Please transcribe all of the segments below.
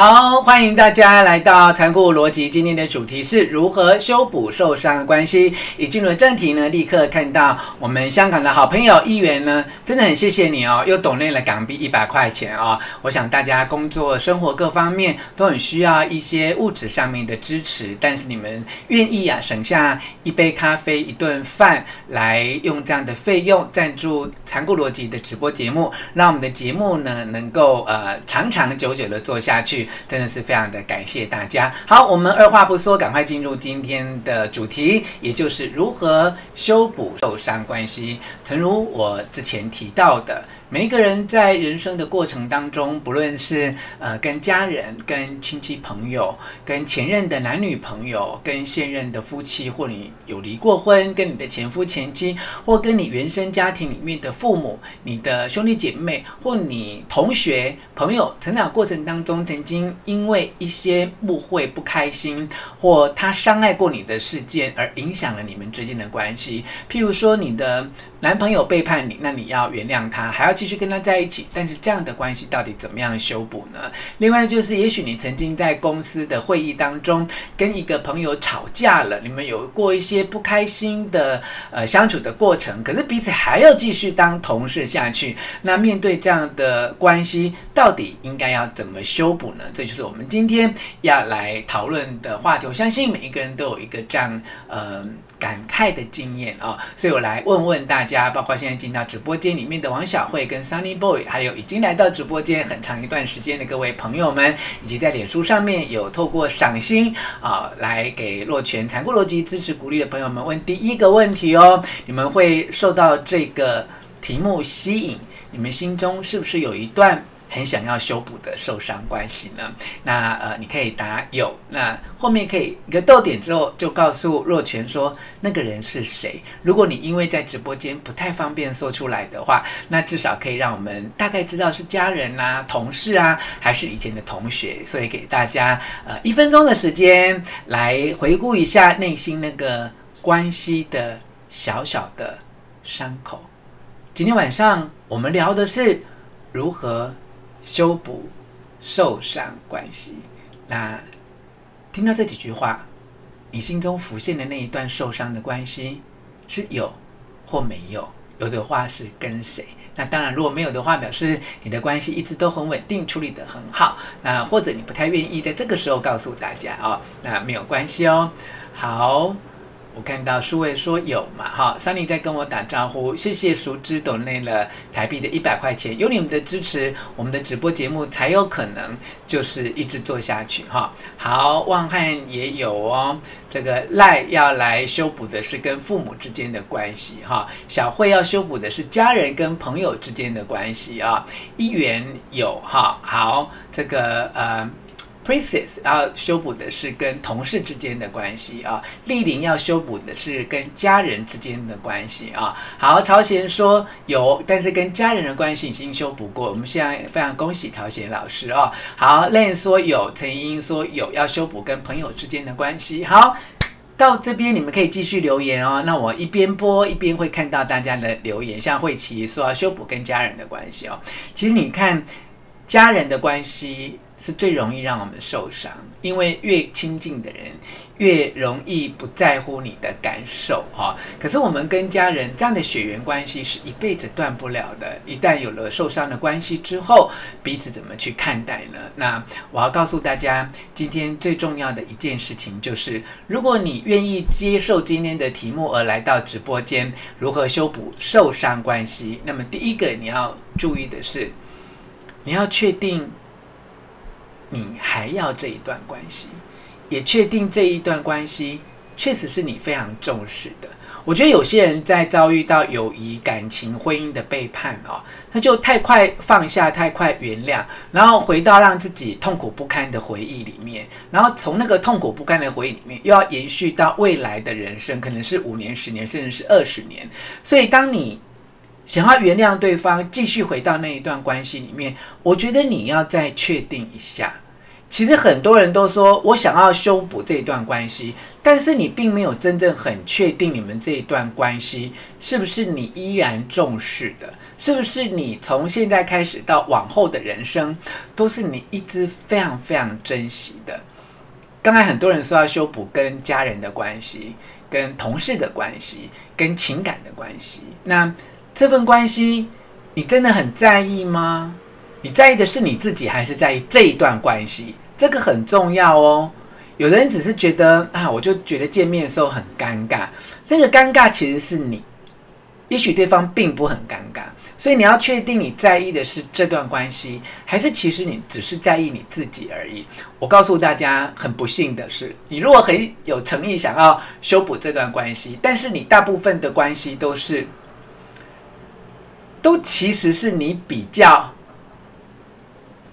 好，欢迎大家来到残酷逻辑。今天的主题是如何修补受伤关系。一进入正题呢，立刻看到我们香港的好朋友议员呢，真的很谢谢你哦，又抖内了港币一百块钱哦。我想大家工作、生活各方面都很需要一些物质上面的支持，但是你们愿意啊，省下一杯咖啡、一顿饭来用这样的费用赞助残酷逻辑的直播节目，让我们的节目呢能够呃长长久久的做下去。真的是非常的感谢大家。好，我们二话不说，赶快进入今天的主题，也就是如何修补受伤关系。诚如我之前提到的。每一个人在人生的过程当中，不论是呃跟家人、跟亲戚朋友、跟前任的男女朋友、跟现任的夫妻，或你有离过婚，跟你的前夫前妻，或跟你原生家庭里面的父母、你的兄弟姐妹，或你同学朋友，成长过程当中曾经因为一些误会、不开心，或他伤害过你的事件而影响了你们之间的关系。譬如说，你的男朋友背叛你，那你要原谅他，还要继续跟他在一起，但是这样的关系到底怎么样修补呢？另外就是，也许你曾经在公司的会议当中跟一个朋友吵架了，你们有过一些不开心的呃相处的过程，可是彼此还要继续当同事下去。那面对这样的关系，到底应该要怎么修补呢？这就是我们今天要来讨论的话题。我相信每一个人都有一个这样呃感慨的经验啊、所以我来问问大。家包括现在进到直播间里面的王小慧跟 Sunny Boy，还有已经来到直播间很长一段时间的各位朋友们，以及在脸书上面有透过赏心啊来给洛泉残酷逻辑支持鼓励的朋友们，问第一个问题哦，你们会受到这个题目吸引，你们心中是不是有一段？很想要修补的受伤关系呢？那呃，你可以答有。那后面可以一个逗点之后，就告诉若泉说那个人是谁。如果你因为在直播间不太方便说出来的话，那至少可以让我们大概知道是家人啊、同事啊，还是以前的同学。所以给大家呃一分钟的时间来回顾一下内心那个关系的小小的伤口。今天晚上我们聊的是如何。修补受伤关系。那听到这几句话，你心中浮现的那一段受伤的关系是有或没有？有的话是跟谁？那当然，如果没有的话，表示你的关系一直都很稳定，处理得很好。那或者你不太愿意在这个时候告诉大家哦，那没有关系哦。好。我看到数位说有嘛，哈三林在跟我打招呼，谢谢熟知抖内了台币的一百块钱，有你们的支持，我们的直播节目才有可能就是一直做下去，哈。好，旺汉也有哦，这个赖要来修补的是跟父母之间的关系，哈，小慧要修补的是家人跟朋友之间的关系啊，一元有哈，好，这个呃。Princess 要修补的是跟同事之间的关系啊，丽玲要修补的是跟家人之间的关系啊。好，朝贤说有，但是跟家人的关系已经修补过。我们现在非常恭喜朝贤老师哦。好，Len 说有，陈英说有，要修补跟朋友之间的关系。好，到这边你们可以继续留言哦。那我一边播一边会看到大家的留言，像慧琪说要修补跟家人的关系哦。其实你看家人的关系。是最容易让我们受伤，因为越亲近的人越容易不在乎你的感受，哈。可是我们跟家人这样的血缘关系是一辈子断不了的。一旦有了受伤的关系之后，彼此怎么去看待呢？那我要告诉大家，今天最重要的一件事情就是，如果你愿意接受今天的题目而来到直播间，如何修补受伤关系？那么第一个你要注意的是，你要确定。你还要这一段关系，也确定这一段关系确实是你非常重视的。我觉得有些人在遭遇到友谊、感情、婚姻的背叛哦，那就太快放下，太快原谅，然后回到让自己痛苦不堪的回忆里面，然后从那个痛苦不堪的回忆里面又要延续到未来的人生，可能是五年、十年，甚至是二十年。所以当你想要原谅对方，继续回到那一段关系里面，我觉得你要再确定一下，其实很多人都说我想要修补这一段关系，但是你并没有真正很确定你们这一段关系是不是你依然重视的，是不是你从现在开始到往后的人生都是你一直非常非常珍惜的。刚才很多人说要修补跟家人的关系、跟同事的关系、跟情感的关系，那这份关系你真的很在意吗？你在意的是你自己，还是在意这一段关系？这个很重要哦。有的人只是觉得啊，我就觉得见面的时候很尴尬，那个尴尬其实是你，也许对方并不很尴尬。所以你要确定你在意的是这段关系，还是其实你只是在意你自己而已。我告诉大家，很不幸的是，你如果很有诚意想要修补这段关系，但是你大部分的关系都是，都其实是你比较。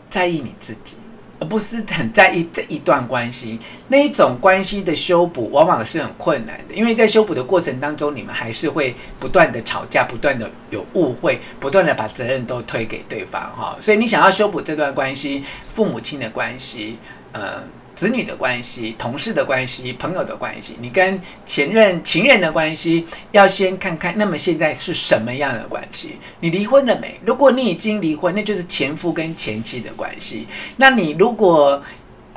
在意你自己，而不是很在意这一段关系。那一种关系的修补，往往是很困难的，因为在修补的过程当中，你们还是会不断的吵架，不断的有误会，不断的把责任都推给对方，哈。所以你想要修补这段关系，父母亲的关系，呃。子女的关系、同事的关系、朋友的关系，你跟前任、情人的关系，要先看看。那么现在是什么样的关系？你离婚了没？如果你已经离婚，那就是前夫跟前妻的关系。那你如果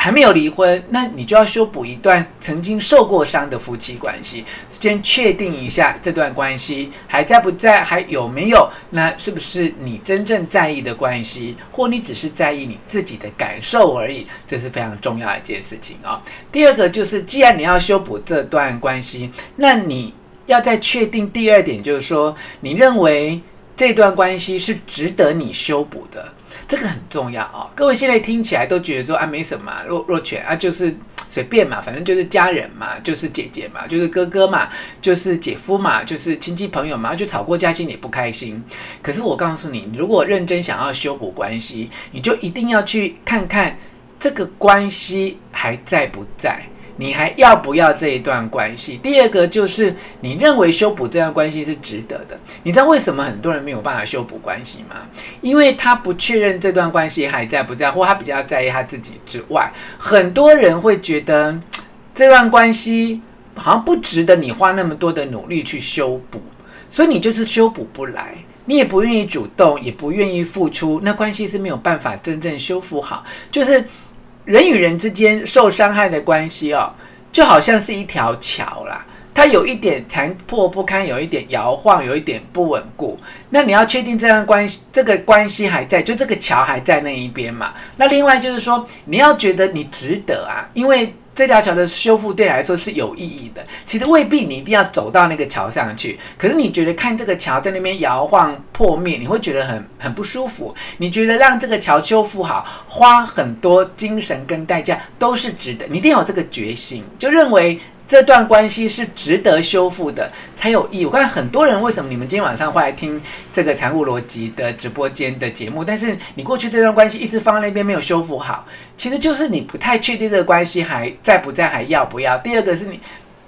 还没有离婚，那你就要修补一段曾经受过伤的夫妻关系，先确定一下这段关系还在不在，还有没有？那是不是你真正在意的关系，或你只是在意你自己的感受而已？这是非常重要的一件事情啊、第二个就是，既然你要修补这段关系，那你要再确定第二点，就是说，你认为这段关系是值得你修补的。这个很重要哦，各位现在听起来都觉得说啊，没什么，若若泉啊，就是随便嘛，反正就是家人嘛，就是姐姐嘛，就是哥哥嘛，就是姐夫嘛，就是亲戚朋友嘛，就吵过架，心里不开心。可是我告诉你，如果认真想要修补关系，你就一定要去看看这个关系还在不在。你还要不要这一段关系？第二个就是你认为修补这段关系是值得的。你知道为什么很多人没有办法修补关系吗？因为他不确认这段关系还在不在，或他比较在意他自己之外，很多人会觉得这段关系好像不值得你花那么多的努力去修补，所以你就是修补不来，你也不愿意主动，也不愿意付出，那关系是没有办法真正修复好，就是。人与人之间受伤害的关系哦，就好像是一条桥啦，它有一点残破不堪，有一点摇晃，有一点不稳固。那你要确定这段关系，这个关系还在，就这个桥还在那一边嘛？那另外就是说，你要觉得你值得啊，因为。这条桥的修复对你来说是有意义的，其实未必你一定要走到那个桥上去。可是你觉得看这个桥在那边摇晃破灭，你会觉得很很不舒服。你觉得让这个桥修复好，花很多精神跟代价都是值得。你一定要有这个决心，就认为。这段关系是值得修复的，才有意义。我看很多人为什么你们今天晚上会来听这个财务逻辑的直播间的节目，但是你过去这段关系一直放在那边没有修复好，其实就是你不太确定这个关系还在不在，还要不要。第二个是你，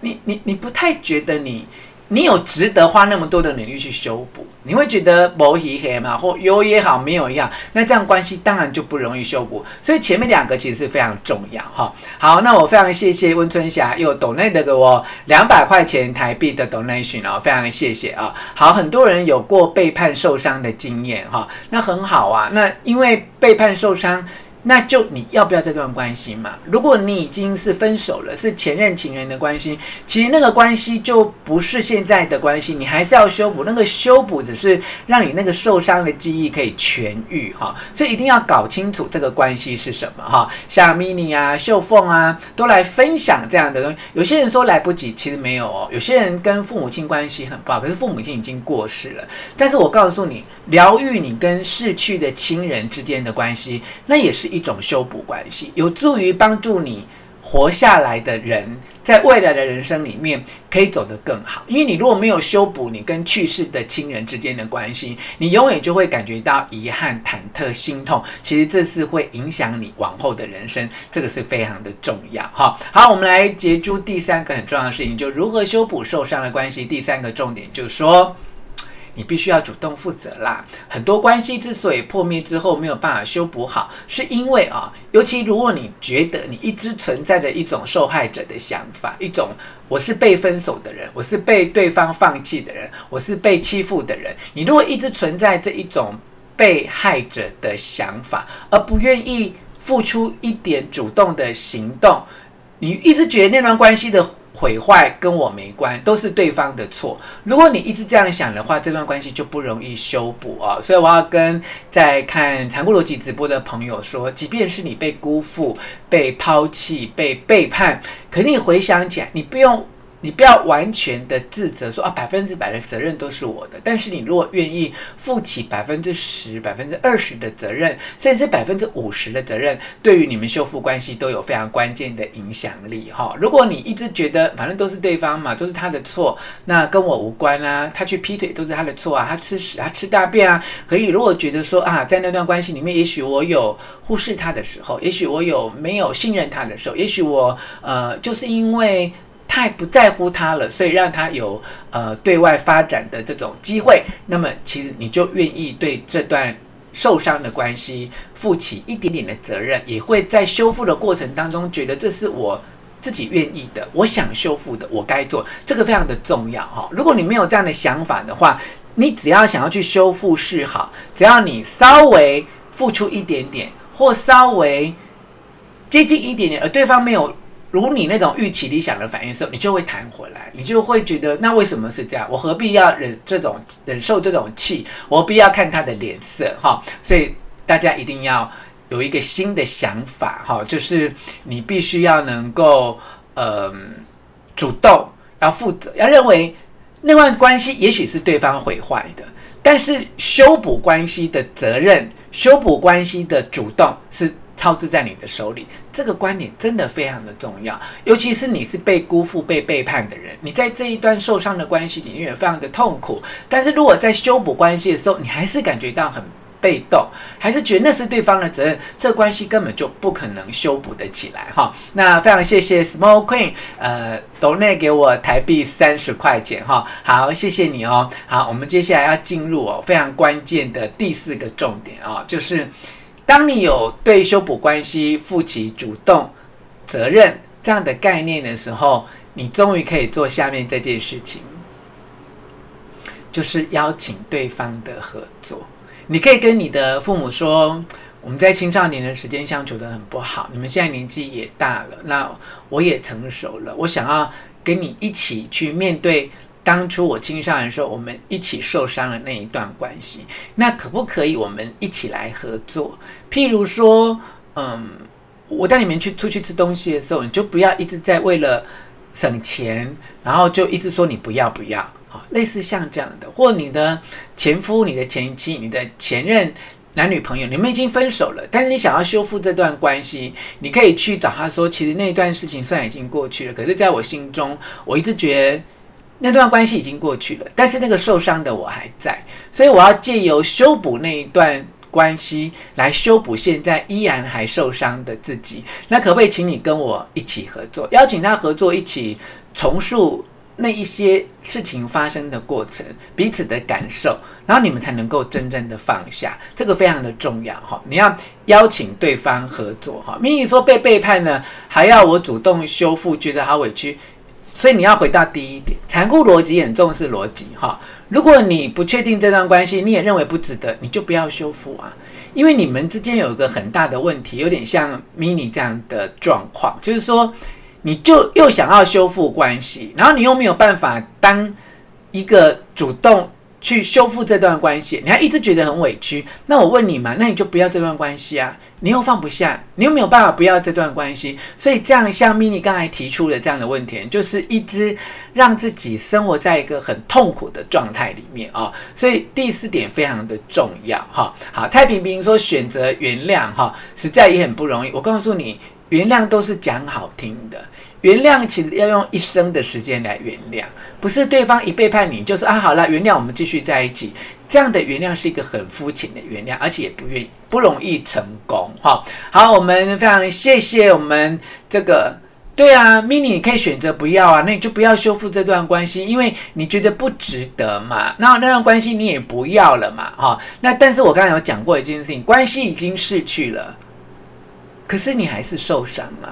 你你你不太觉得你。你有值得花那么多的努力去修补？你会觉得某一黑嘛，或有也好，没有一样，那这样关系当然就不容易修补。所以前面两个其实是非常重要哈。好，那我非常谢谢温春霞又 donate 给我两百块钱台币的 donation 哦，非常谢谢啊。好，很多人有过背叛受伤的经验哈，那很好啊。那因为背叛受伤。那就你要不要这段关系嘛？如果你已经是分手了，是前任情人的关系，其实那个关系就不是现在的关系，你还是要修补。那个修补只是让你那个受伤的记忆可以痊愈哈，所以一定要搞清楚这个关系是什么哈。像 mini 啊、秀凤啊，都来分享这样的东西。有些人说来不及，其实没有哦。有些人跟父母亲关系很不好，可是父母亲已经过世了。但是我告诉你，疗愈你跟逝去的亲人之间的关系，那也是。一种修补关系，有助于帮助你活下来的人，在未来的人生里面可以走得更好。因为你如果没有修补你跟去世的亲人之间的关系，你永远就会感觉到遗憾、忐忑、心痛。其实这是会影响你往后的人生，这个是非常的重要。哈，好，我们来结束第三个很重要的事情，就如何修补受伤的关系。第三个重点就是说，你必须要主动负责啦。很多关系之所以破灭之后没有办法修补好，是因为啊，尤其如果你觉得你一直存在着一种受害者的想法，一种我是被分手的人，我是被对方放弃的人，我是被欺负的人，你如果一直存在这一种被害者的想法，而不愿意付出一点主动的行动，你一直觉得那段关系的。毁坏跟我没关，都是对方的错。如果你一直这样想的话，这段关系就不容易修补啊。所以我要跟在看残酷逻辑直播的朋友说，即便是你被辜负、被抛弃、被背叛，可是你回想起来，你不用。你不要完全的自责，说啊百分之百的责任都是我的。但是你如果愿意负起百分之十、百分之二十的责任，甚至百分之五十的责任，对于你们修复关系都有非常关键的影响力哈。如果你一直觉得反正都是对方嘛，都是他的错，那跟我无关啊，他去劈腿都是他的错啊，他吃屎，他吃大便啊。可以，如果觉得说啊，在那段关系里面，也许我有忽视他的时候，也许我有没有信任他的时候，也许我呃就是因为。太不在乎他了，所以让他有呃对外发展的这种机会。那么，其实你就愿意对这段受伤的关系负起一点点的责任，也会在修复的过程当中觉得这是我自己愿意的，我想修复的，我该做。这个非常的重要哈。如果你没有这样的想法的话，你只要想要去修复是好，只要你稍微付出一点点，或稍微接近一点点，而对方没有。如你那种预期理想的反应时候，你就会弹回来，你就会觉得那为什么是这样？我何必要忍这种忍受这种气？我何必要看他的脸色哈。所以大家一定要有一个新的想法哈，就是你必须要能够嗯主动要负责，要认为那段关系也许是对方毁坏的，但是修补关系的责任、修补关系的主动是。操之在你的手里，这个观点真的非常的重要。尤其是你是被辜负、被背叛的人，你在这一段受伤的关系里面非常的痛苦。但是如果在修补关系的时候，你还是感觉到很被动，还是觉得那是对方的责任，这关系根本就不可能修补得起来哈。那非常谢谢 Small Queen，呃，donate 给我台币三十块钱哈。好，谢谢你哦。好，我们接下来要进入哦非常关键的第四个重点啊，就是。当你有对修补关系负起主动责任这样的概念的时候，你终于可以做下面这件事情，就是邀请对方的合作。你可以跟你的父母说：“我们在青少年的时间相处得很不好，你们现在年纪也大了，那我也成熟了，我想要跟你一起去面对。”当初我青少年的时候，我们一起受伤的那一段关系，那可不可以我们一起来合作？譬如说，嗯，我带你们去出去吃东西的时候，你就不要一直在为了省钱，然后就一直说你不要不要，好，类似像这样的，或你的前夫、你的前妻、你的前任男女朋友，你们已经分手了，但是你想要修复这段关系，你可以去找他说，其实那段事情虽然已经过去了，可是在我心中，我一直觉得。那段关系已经过去了，但是那个受伤的我还在，所以我要借由修补那一段关系来修补现在依然还受伤的自己。那可不可以请你跟我一起合作，邀请他合作，一起重塑那一些事情发生的过程，彼此的感受，然后你们才能够真正的放下。这个非常的重要哈，你要邀请对方合作哈。明明说被背叛呢，还要我主动修复，觉得好委屈。所以你要回到第一点，残酷逻辑很重视逻辑哈。如果你不确定这段关系，你也认为不值得，你就不要修复啊。因为你们之间有一个很大的问题，有点像 mini 这样的状况，就是说，你就又想要修复关系，然后你又没有办法当一个主动。去修复这段关系，你还一直觉得很委屈。那我问你嘛，那你就不要这段关系啊！你又放不下，你又没有办法不要这段关系。所以这样像 mini 刚才提出的这样的问题，就是一直让自己生活在一个很痛苦的状态里面啊。所以第四点非常的重要哈。好，蔡平平说选择原谅哈，实在也很不容易。我告诉你，原谅都是讲好听的。原谅其实要用一生的时间来原谅，不是对方一背叛你，就是啊好了，原谅我们继续在一起。这样的原谅是一个很肤浅的原谅，而且也不愿意不容易成功。哈，好，我们非常谢谢我们这个对啊，mini 你可以选择不要啊，那你就不要修复这段关系，因为你觉得不值得嘛。那那段关系你也不要了嘛，哈。那但是我刚才有讲过一件事情，关系已经逝去了，可是你还是受伤嘛。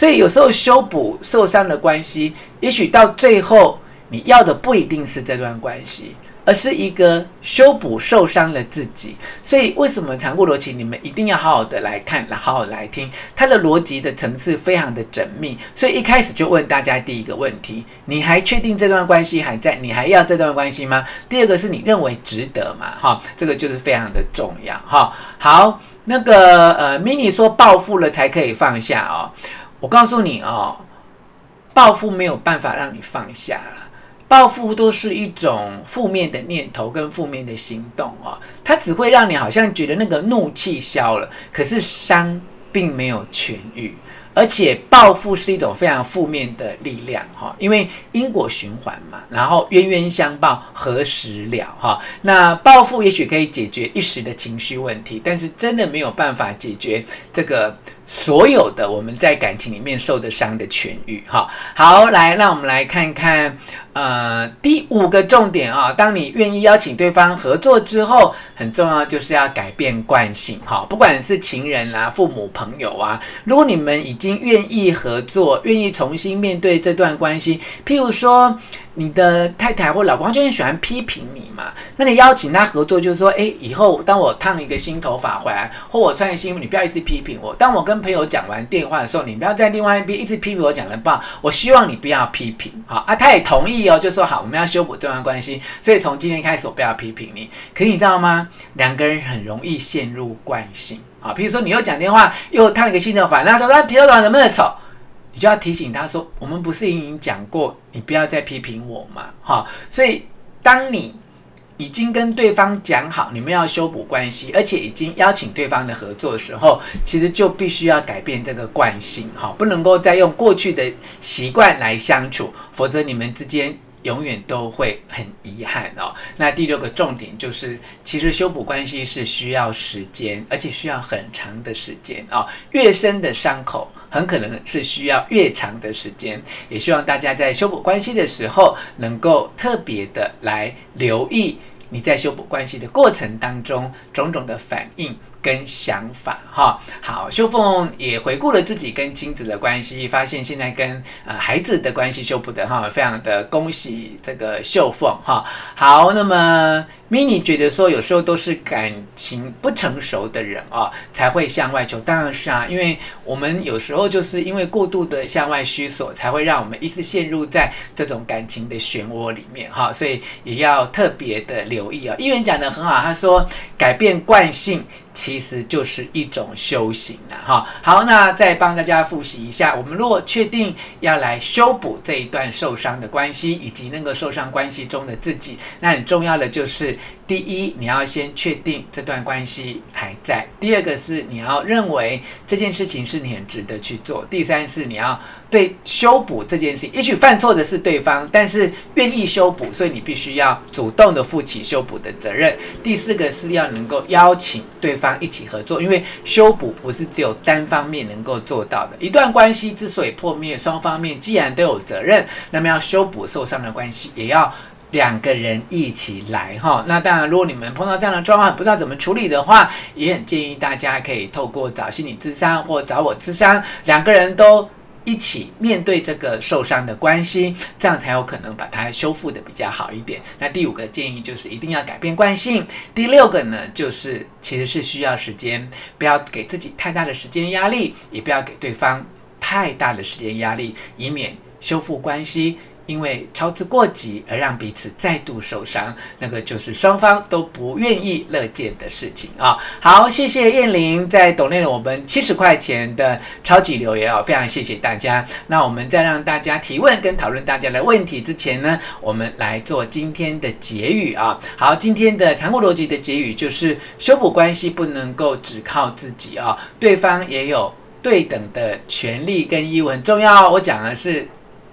所以有时候修补受伤的关系，也许到最后你要的不一定是这段关系。而是一个修补受伤的自己，所以为什么残酷逻辑？你们一定要好好的来看，来好好来听，它的逻辑的层次非常的缜密。所以一开始就问大家第一个问题：你还确定这段关系还在？你还要这段关系吗？第二个是你认为值得吗？哈，这个就是非常的重要。哈，好，那个呃，mini 说报复了才可以放下哦。我告诉你哦，报复没有办法让你放下了。报复都是一种负面的念头跟负面的行动啊，它只会让你好像觉得那个怒气消了，可是伤并没有痊愈，而且报复是一种非常负面的力量哈，因为因果循环嘛，然后冤冤相报何时了哈？那报复也许可以解决一时的情绪问题，但是真的没有办法解决这个。所有的我们在感情里面受的伤的痊愈，哈，好，来，让我们来看看，呃，第五个重点啊，当你愿意邀请对方合作之后，很重要就是要改变惯性，哈，不管是情人啊、父母、朋友啊，如果你们已经愿意合作，愿意重新面对这段关系，譬如说。你的太太或老公就很喜欢批评你嘛？那你邀请他合作，就是说，哎，以后当我烫一个新头发回来，或我穿一个新衣服，你不要一直批评我。当我跟朋友讲完电话的时候，你不要在另外一边一直批评我讲的不好。我希望你不要批评，好啊，他也同意哦，就说好，我们要修补这段关系。所以从今天开始，我不要批评你。可你知道吗？两个人很容易陷入惯性啊。比如说，你又讲电话，又烫了个新的发，那说他皮头发怎么那么丑？你就要提醒他说：“我们不是已经讲过，你不要再批评我嘛，哈。所以，当你已经跟对方讲好，你们要修补关系，而且已经邀请对方的合作的时候，其实就必须要改变这个惯性，哈，不能够再用过去的习惯来相处，否则你们之间。”永远都会很遗憾哦。那第六个重点就是，其实修补关系是需要时间，而且需要很长的时间哦。越深的伤口，很可能是需要越长的时间。也希望大家在修补关系的时候，能够特别的来留意你在修补关系的过程当中种种的反应。跟想法哈，好，秀凤也回顾了自己跟亲子的关系，发现现在跟呃孩子的关系修补的哈，非常的恭喜这个秀凤哈。好，那么。mini 觉得说，有时候都是感情不成熟的人啊，才会向外求。当然是啊，因为我们有时候就是因为过度的向外需索，才会让我们一直陷入在这种感情的漩涡里面哈。所以也要特别的留意啊。议员讲得很好，他说改变惯性其实就是一种修行了哈。好，那再帮大家复习一下，我们如果确定要来修补这一段受伤的关系，以及那个受伤关系中的自己，那很重要的就是。第一，你要先确定这段关系还在；第二个是你要认为这件事情是你很值得去做；第三是你要对修补这件事情，也许犯错的是对方，但是愿意修补，所以你必须要主动的负起修补的责任；第四个是要能够邀请对方一起合作，因为修补不是只有单方面能够做到的。一段关系之所以破灭，双方面既然都有责任，那么要修补受伤的关系，也要。两个人一起来哈，那当然，如果你们碰到这样的状况，不知道怎么处理的话，也很建议大家可以透过找心理咨商或找我咨商，两个人都一起面对这个受伤的关系，这样才有可能把它修复得比较好一点。那第五个建议就是一定要改变惯性。第六个呢，就是其实是需要时间，不要给自己太大的时间压力，也不要给对方太大的时间压力，以免修复关系。因为操之过急而让彼此再度受伤，那个就是双方都不愿意乐见的事情啊！好，谢谢燕玲在抖内了我们七十块钱的超级留言啊，非常谢谢大家。那我们在让大家提问跟讨论大家的问题之前呢，我们来做今天的结语啊。好，今天的残酷逻辑的结语就是：修补关系不能够只靠自己啊，对方也有对等的权利跟义务，很重要。我讲的是。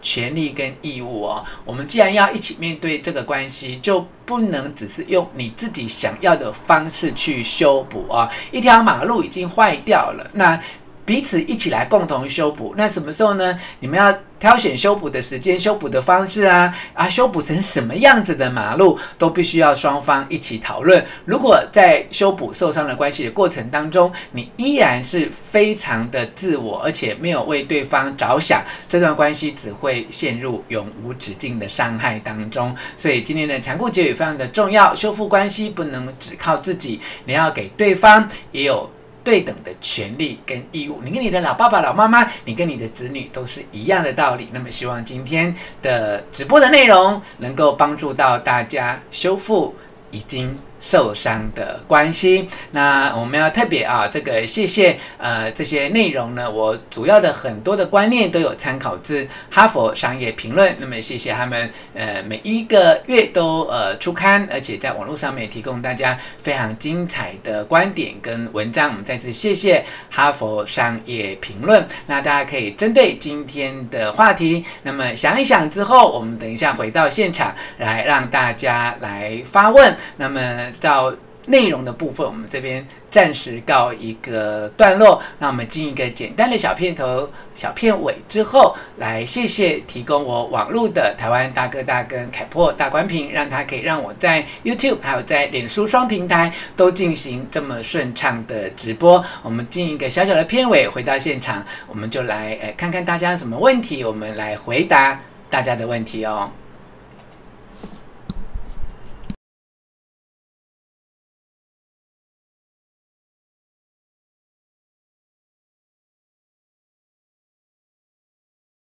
权利跟义务哦，我们既然要一起面对这个关系，就不能只是用你自己想要的方式去修补啊。一条马路已经坏掉了，那彼此一起来共同修补。那什么时候呢？你们要挑选修补的时间、修补的方式啊啊，修补成什么样子的马路，都必须要双方一起讨论。如果在修补受伤的关系的过程当中，你依然是非常的自我，而且没有为对方着想，这段关系只会陷入永无止境的伤害当中。所以今天的残酷结语非常的重要，修复关系不能只靠自己，你要给对方也有。对等的权利跟义务，你跟你的老爸爸、老妈妈，你跟你的子女都是一样的道理。那么，希望今天的直播的内容能够帮助到大家修复已经受伤的关系，那我们要特别啊，这个谢谢呃这些内容呢，我主要的很多的观念都有参考自哈佛商业评论，那么谢谢他们呃每一个月都呃出刊，而且在网络上面提供大家非常精彩的观点跟文章，我们再次谢谢哈佛商业评论。那大家可以针对今天的话题，那么想一想之后，我们等一下回到现场来让大家来发问，那么。到内容的部分，我们这边暂时告一个段落。那我们进一个简单的小片头、小片尾之后，来谢谢提供我网络的台湾大哥大跟凯擘大官屏，让他可以让我在 YouTube 还有在脸书双平台都进行这么顺畅的直播。我们进一个小小的片尾，回到现场，我们就来诶看看大家什么问题，我们来回答大家的问题哦。